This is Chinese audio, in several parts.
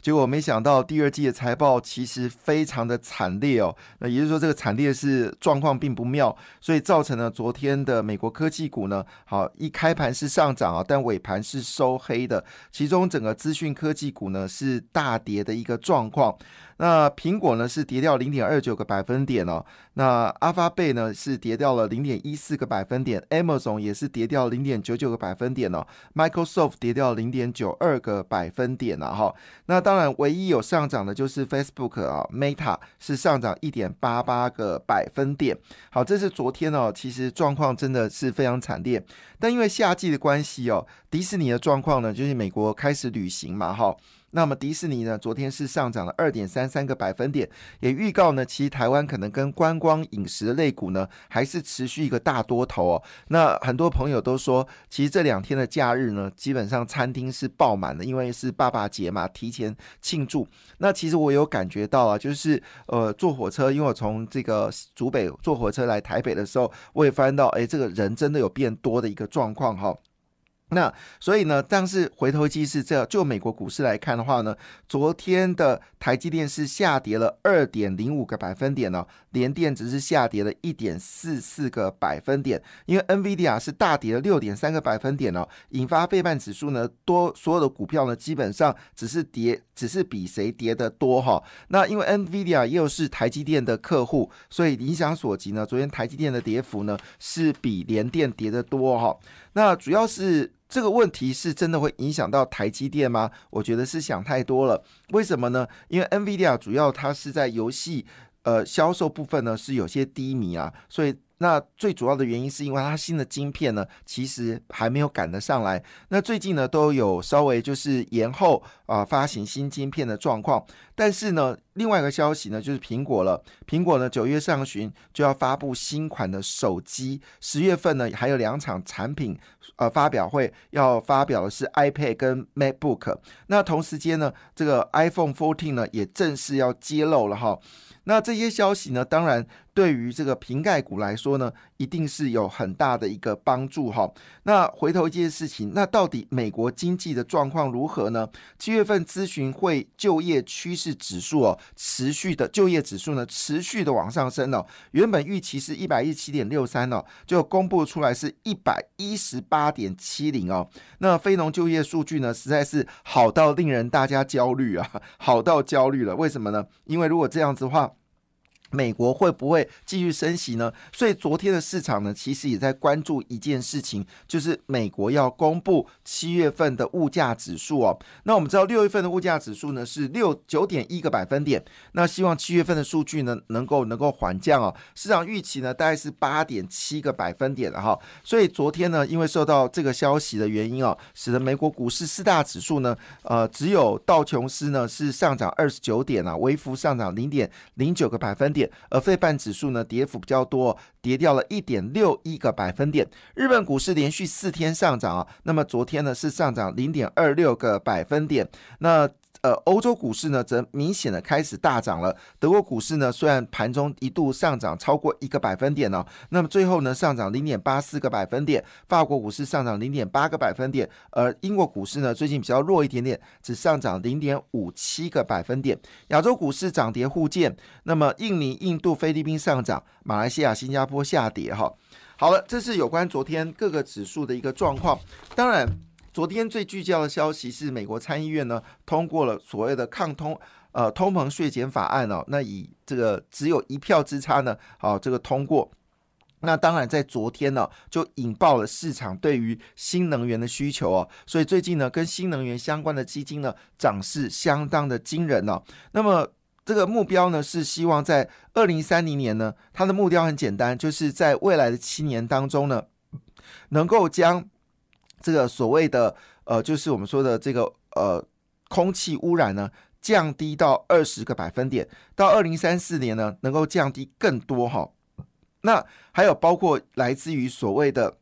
结果没想到第二季的财报其实非常的惨烈哦，那也就是说这个惨烈是状况并不妙，所以造成了昨天的美国科技股呢，好一开盘是上涨啊，但尾盘是收黑的，其中整个资讯科技股呢是大跌的一个状况。那苹果呢是跌掉零点二九个百分点哦，那阿发贝呢是跌掉了零点一四个百分点，Amazon 也是跌掉零点九九个百分点哦，Microsoft 跌掉零点九二个百分点了哈，那当然唯一有上涨的就是 Facebook 啊，Meta 是上涨一点八八个百分点。好，这是昨天哦，其实状况真的是非常惨烈，但因为夏季的关系哦，迪士尼的状况呢，就是美国开始旅行嘛，哈。那么迪士尼呢，昨天是上涨了二点三三个百分点，也预告呢，其实台湾可能跟观光饮食类股呢，还是持续一个大多头哦。那很多朋友都说，其实这两天的假日呢，基本上餐厅是爆满的，因为是爸爸节嘛，提前庆祝。那其实我有感觉到啊，就是呃，坐火车，因为我从这个竹北坐火车来台北的时候，我也发现到，哎，这个人真的有变多的一个状况哈。那所以呢，但是回头机是这，就美国股市来看的话呢，昨天的台积电是下跌了二点零五个百分点呢，联电只是下跌了一点四四个百分点，因为 NVIDIA 是大跌了六点三个百分点哦，引发费半指数呢多所有的股票呢基本上只是跌，只是比谁跌的多哈。那因为 NVIDIA 又是台积电的客户，所以影响所及呢，昨天台积电的跌幅呢是比联电跌的多哈。那主要是。这个问题是真的会影响到台积电吗？我觉得是想太多了。为什么呢？因为 NVIDIA 主要它是在游戏呃销售部分呢是有些低迷啊，所以。那最主要的原因是因为它新的晶片呢，其实还没有赶得上来。那最近呢，都有稍微就是延后啊发行新晶片的状况。但是呢，另外一个消息呢，就是苹果了。苹果呢，九月上旬就要发布新款的手机，十月份呢还有两场产品呃发表会，要发表的是 iPad 跟 MacBook。那同时间呢，这个 iPhone 14呢也正式要揭露了哈。那这些消息呢，当然对于这个瓶盖股来说呢，一定是有很大的一个帮助哈。那回头一件事情，那到底美国经济的状况如何呢？七月份咨询会就业趋势指数哦，持续的就业指数呢，持续的往上升哦。原本预期是一百一十七点六三哦，就公布出来是一百一十八点七零哦。那非农就业数据呢，实在是好到令人大家焦虑啊，好到焦虑了。为什么呢？因为如果这样子的话，美国会不会继续升息呢？所以昨天的市场呢，其实也在关注一件事情，就是美国要公布七月份的物价指数哦。那我们知道六月份的物价指数呢是六九点一个百分点，那希望七月份的数据呢能够能够缓降哦。市场预期呢大概是八点七个百分点了哈。所以昨天呢，因为受到这个消息的原因哦，使得美国股市四大指数呢，呃，只有道琼斯呢是上涨二十九点啊，微幅上涨零点零九个百分点。而费半指数呢，跌幅比较多，跌掉了一点六一个百分点。日本股市连续四天上涨啊，那么昨天呢是上涨零点二六个百分点。那呃，欧洲股市呢，则明显的开始大涨了。德国股市呢，虽然盘中一度上涨超过一个百分点呢，那么最后呢，上涨零点八四个百分点。法国股市上涨零点八个百分点，而英国股市呢，最近比较弱一点点，只上涨零点五七个百分点。亚洲股市涨跌互见，那么印尼、印度、菲律宾上涨，马来西亚、新加坡下跌。哈，好了，这是有关昨天各个指数的一个状况。当然。昨天最聚焦的消息是，美国参议院呢通过了所谓的抗通呃通膨税减法案哦，那以这个只有一票之差呢，好这个通过。那当然在昨天呢就引爆了市场对于新能源的需求哦，所以最近呢跟新能源相关的基金呢涨势相当的惊人哦。那么这个目标呢是希望在二零三零年呢，它的目标很简单，就是在未来的七年当中呢，能够将这个所谓的呃，就是我们说的这个呃，空气污染呢，降低到二十个百分点，到二零三四年呢，能够降低更多哈。那还有包括来自于所谓的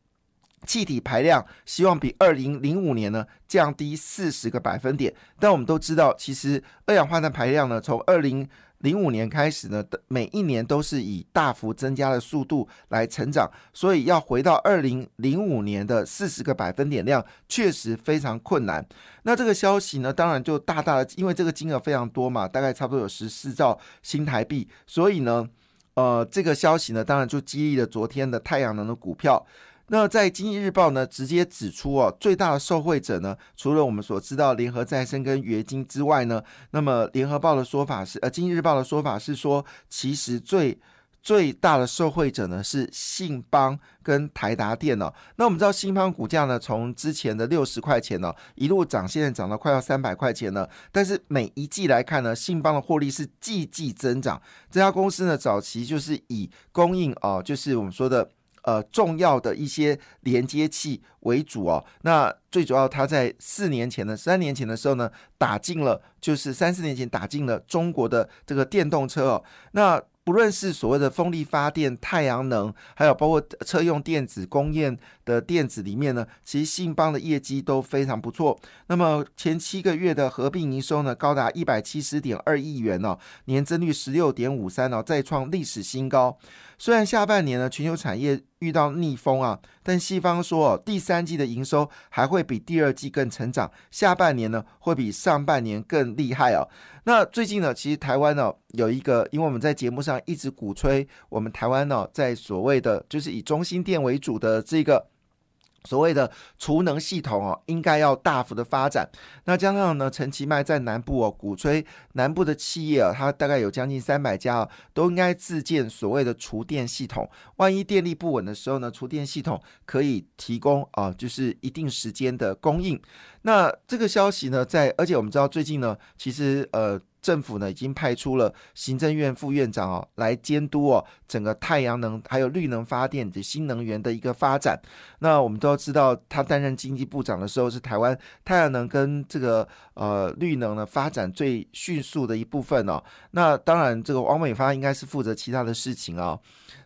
气体排量希望比二零零五年呢降低四十个百分点，但我们都知道，其实二氧化碳排量呢，从二零零五年开始呢，每一年都是以大幅增加的速度来成长，所以要回到二零零五年的四十个百分点量，确实非常困难。那这个消息呢，当然就大大的，因为这个金额非常多嘛，大概差不多有十四兆新台币，所以呢，呃，这个消息呢，当然就激励了昨天的太阳能的股票。那在经济日报呢，直接指出哦，最大的受惠者呢，除了我们所知道联合再生跟元金之外呢，那么联合报的说法是，呃，经济日报的说法是说，其实最最大的受惠者呢是信邦跟台达电哦。那我们知道信邦股价呢，从之前的六十块钱呢，一路涨，现在涨到快要三百块钱了。但是每一季来看呢，信邦的获利是季季增长。这家公司呢，早期就是以供应哦，就是我们说的。呃，重要的一些连接器为主哦。那最主要，它在四年前呢，三年前的时候呢，打进了，就是三四年前打进了中国的这个电动车哦。那不论是所谓的风力发电、太阳能，还有包括车用电子、工业的电子里面呢，其实信邦的业绩都非常不错。那么前七个月的合并营收呢，高达一百七十点二亿元哦，年增率十六点五三哦，再创历史新高。虽然下半年呢，全球产业遇到逆风啊，但西方说哦，第三季的营收还会比第二季更成长，下半年呢会比上半年更厉害哦。那最近呢，其实台湾呢有一个，因为我们在节目上一直鼓吹我们台湾呢，在所谓的就是以中心店为主的这个。所谓的储能系统哦，应该要大幅的发展。那加上呢，陈其迈在南部哦，鼓吹南部的企业啊，它大概有将近三百家啊，都应该自建所谓的厨电系统。万一电力不稳的时候呢，厨电系统可以提供啊，就是一定时间的供应。那这个消息呢，在而且我们知道最近呢，其实呃。政府呢已经派出了行政院副院长哦来监督哦整个太阳能还有绿能发电的新能源的一个发展。那我们都知道，他担任经济部长的时候是台湾太阳能跟这个呃绿能呢发展最迅速的一部分哦。那当然，这个王美发应该是负责其他的事情哦。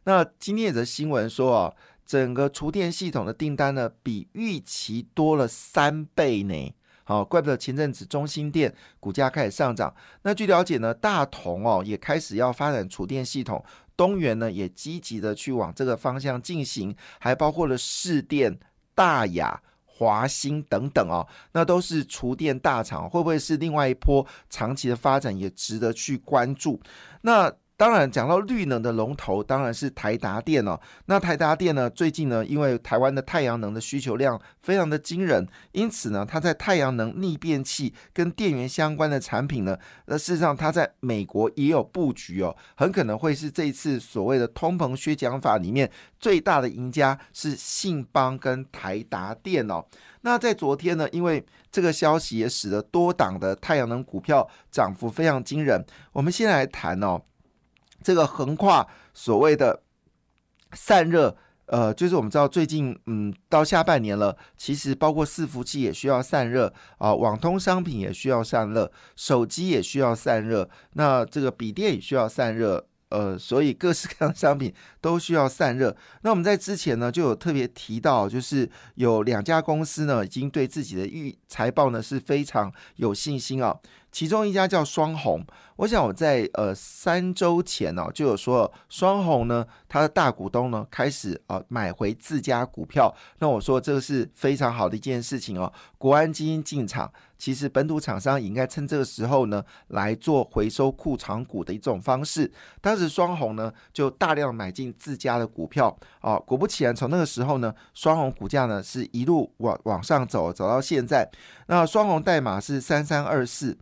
那今天有则新闻说哦，整个厨电系统的订单呢比预期多了三倍呢。好，怪不得前阵子中心店股价开始上涨。那据了解呢，大同哦也开始要发展储电系统，东元呢也积极的去往这个方向进行，还包括了市电、大雅、华兴等等哦，那都是厨电大厂，会不会是另外一波长期的发展，也值得去关注？那。当然，讲到绿能的龙头，当然是台达电哦。那台达电呢，最近呢，因为台湾的太阳能的需求量非常的惊人，因此呢，它在太阳能逆变器跟电源相关的产品呢，那事实上它在美国也有布局哦，很可能会是这一次所谓的通膨削减法里面最大的赢家是信邦跟台达电哦。那在昨天呢，因为这个消息也使得多档的太阳能股票涨幅非常惊人。我们先来谈哦。这个横跨所谓的散热，呃，就是我们知道最近，嗯，到下半年了，其实包括伺服器也需要散热啊，网通商品也需要散热，手机也需要散热，那这个笔电也需要散热，呃，所以各式各样的商品都需要散热。那我们在之前呢就有特别提到，就是有两家公司呢已经对自己的预财报呢是非常有信心啊。其中一家叫双红，我想我在呃三周前呢就有说，双红呢它的大股东呢开始啊买回自家股票，那我说这个是非常好的一件事情哦。国安基金进场，其实本土厂商也应该趁这个时候呢来做回收库藏股的一种方式。当时双红呢就大量买进自家的股票啊，果不其然，从那个时候呢，双红股价呢是一路往往上走，走到现在。那双红代码是三三二四。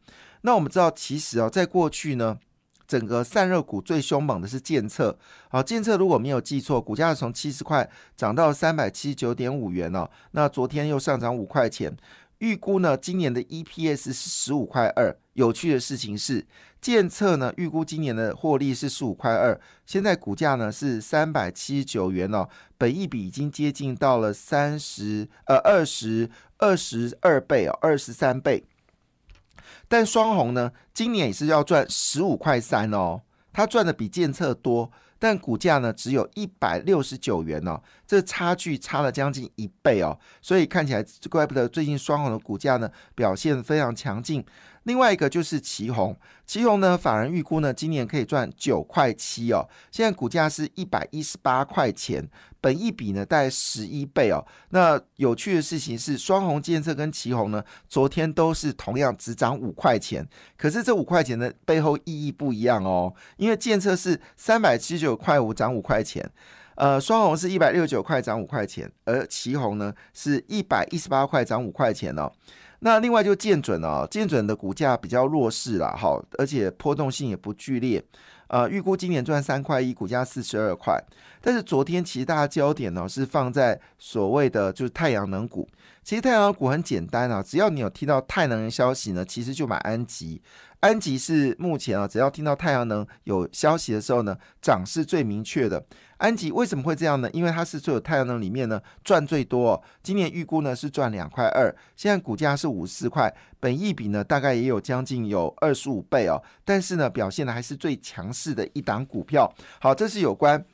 那我们知道，其实啊，在过去呢，整个散热股最凶猛的是建策。好，建策如果没有记错，股价从七十块涨到三百七十九点五元哦。那昨天又上涨五块钱，预估呢，今年的 EPS 是十五块二。有趣的事情是，建策呢预估今年的获利是十五块二，现在股价呢是三百七十九元哦，本益比已经接近到了三十呃二十二十二倍哦，二十三倍。但双红呢，今年也是要赚十五块三哦，它赚的比建策多。但股价呢只有一百六十九元哦，这差距差了将近一倍哦，所以看起来怪不得最近双红的股价呢表现非常强劲。另外一个就是旗宏，旗宏呢，法人预估呢，今年可以赚九块七哦，现在股价是一百一十八块钱，本益比呢大概十一倍哦。那有趣的事情是，双红建设跟旗宏呢，昨天都是同样只涨五块钱，可是这五块钱的背后意义不一样哦，因为建设是三百七十九块五涨五块钱，呃，双红是一百六十九块涨五块钱，而旗红呢是一百一十八块涨五块钱哦。那另外就建准了，建准的股价比较弱势了，哈，而且波动性也不剧烈，呃，预估今年赚三块一，股价四十二块。但是昨天其实大家焦点呢是放在所谓的就是太阳能股，其实太阳能股很简单啊，只要你有听到太阳能消息呢，其实就买安吉。安吉是目前啊，只要听到太阳能有消息的时候呢，涨是最明确的。安吉为什么会这样呢？因为它是所有太阳能里面呢赚最多，今年预估呢是赚两块二，现在股价是五四块，本益比呢大概也有将近有二十五倍哦，但是呢表现的还是最强势的一档股票。好，这是有关。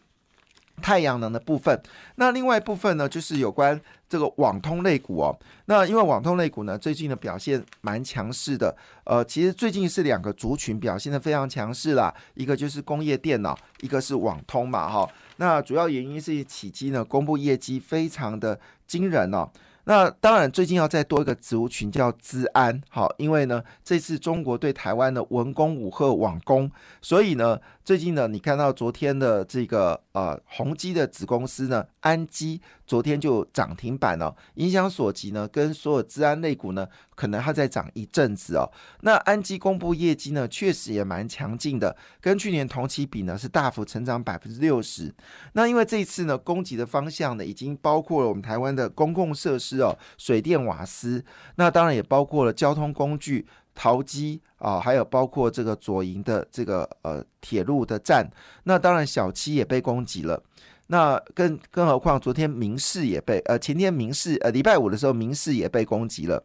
太阳能的部分，那另外一部分呢，就是有关这个网通类股哦。那因为网通类股呢，最近的表现蛮强势的。呃，其实最近是两个族群表现的非常强势啦，一个就是工业电脑，一个是网通嘛，哈。那主要原因是起基呢公布业绩非常的惊人哦。那当然，最近要再多一个族群叫资安，好，因为呢，这次中国对台湾的文攻武赫网攻，所以呢，最近呢，你看到昨天的这个呃宏基的子公司呢，安基昨天就涨停板了，影响所及呢，跟所有资安类股呢，可能它在涨一阵子哦。那安基公布业绩呢，确实也蛮强劲的，跟去年同期比呢，是大幅成长百分之六十。那因为这一次呢，攻击的方向呢，已经包括了我们台湾的公共设施。哦，水电瓦斯，那当然也包括了交通工具、淘机啊，还有包括这个左营的这个呃铁路的站。那当然小七也被攻击了。那更更何况昨天民事也被呃前天民事呃礼拜五的时候民事也被攻击了。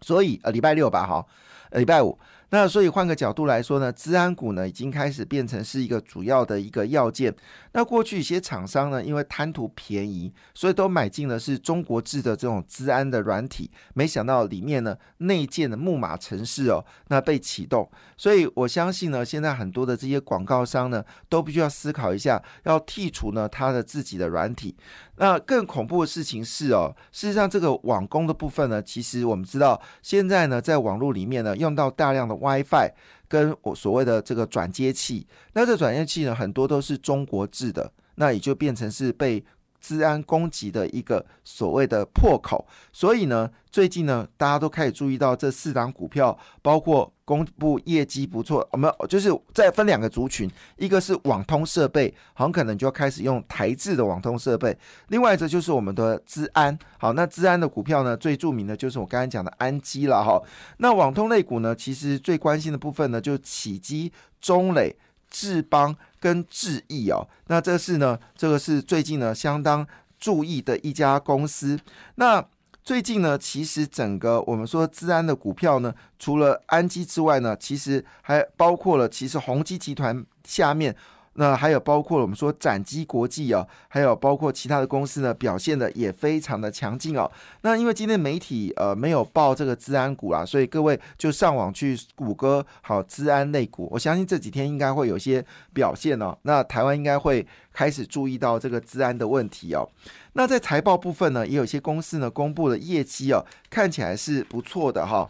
所以呃礼拜六吧哈，礼拜五。那所以换个角度来说呢，资安股呢已经开始变成是一个主要的一个要件。那过去一些厂商呢，因为贪图便宜，所以都买进的是中国制的这种资安的软体，没想到里面呢内建的木马程式哦，那被启动。所以我相信呢，现在很多的这些广告商呢，都必须要思考一下，要剔除呢他的自己的软体。那更恐怖的事情是哦，事实上这个网工的部分呢，其实我们知道现在呢，在网络里面呢，用到大量的。WiFi 跟我所谓的这个转接器，那这转接器呢，很多都是中国制的，那也就变成是被。治安攻击的一个所谓的破口，所以呢，最近呢，大家都开始注意到这四档股票，包括公布业绩不错，我们就是再分两个族群，一个是网通设备，很可能就要开始用台制的网通设备；另外一个就是我们的治安。好，那治安的股票呢，最著名的就是我刚才讲的安基了哈。那网通类股呢，其实最关心的部分呢，就起基、中磊。志邦跟志毅哦，那这是呢，这个是最近呢相当注意的一家公司。那最近呢，其实整个我们说资安的股票呢，除了安基之外呢，其实还包括了其实宏基集团下面。那还有包括我们说展基国际哦，还有包括其他的公司呢，表现的也非常的强劲哦。那因为今天媒体呃没有报这个治安股啦，所以各位就上网去谷歌好治安类股，我相信这几天应该会有些表现哦。那台湾应该会开始注意到这个治安的问题哦。那在财报部分呢，也有些公司呢公布了业绩哦，看起来是不错的哈。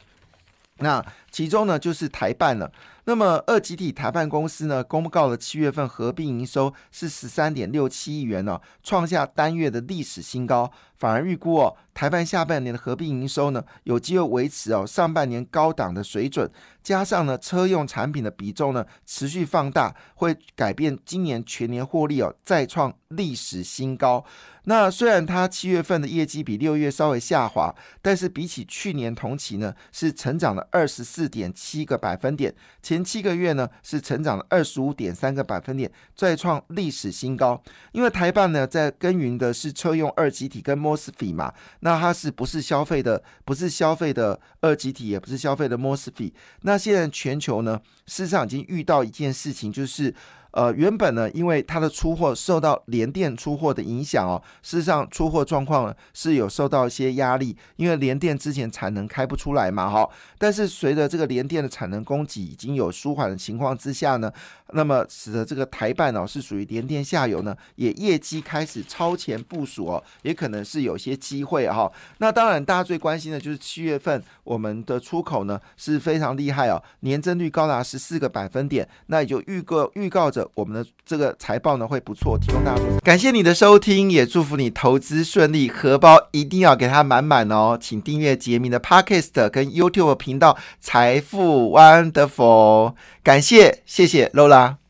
那其中呢就是台办了。那么二集体台办公司呢，公告了七月份合并营收是十三点六七亿元呢，创下单月的历史新高。反而预估哦，台办下半年的合并营收呢，有机会维持哦上半年高档的水准，加上呢车用产品的比重呢持续放大，会改变今年全年获利哦再创历史新高。那虽然它七月份的业绩比六月稍微下滑，但是比起去年同期呢，是成长了二十四点七个百分点。前七个月呢是成长了二十五点三个百分点，再创历史新高。因为台办呢在耕耘的是车用二级体跟 mosfet 嘛，那它是不是消费的？不是消费的二级体，也不是消费的 mosfet。那现在全球呢，事实上已经遇到一件事情，就是呃，原本呢，因为它的出货受到联电出货的影响哦，事实上出货状况呢是有受到一些压力，因为联电之前产能开不出来嘛，哈。但是随着这个联电的产能供给已经有舒缓的情况之下呢，那么使得这个台办哦是属于联电下游呢，也业绩开始超前部署哦，也可能是有些机会哈。那当然，大家最关心的就是七月份我们的出口呢是非常厉害哦，年增率高达十四个百分点，那也就预告预告着我们的这个财报呢会不错，提供大家。感谢你的收听，也祝福你投资顺利，荷包一定要给它满满哦。请订阅杰明的 Podcast 跟 YouTube 频道财富 Wonderful，感谢谢谢 Lola。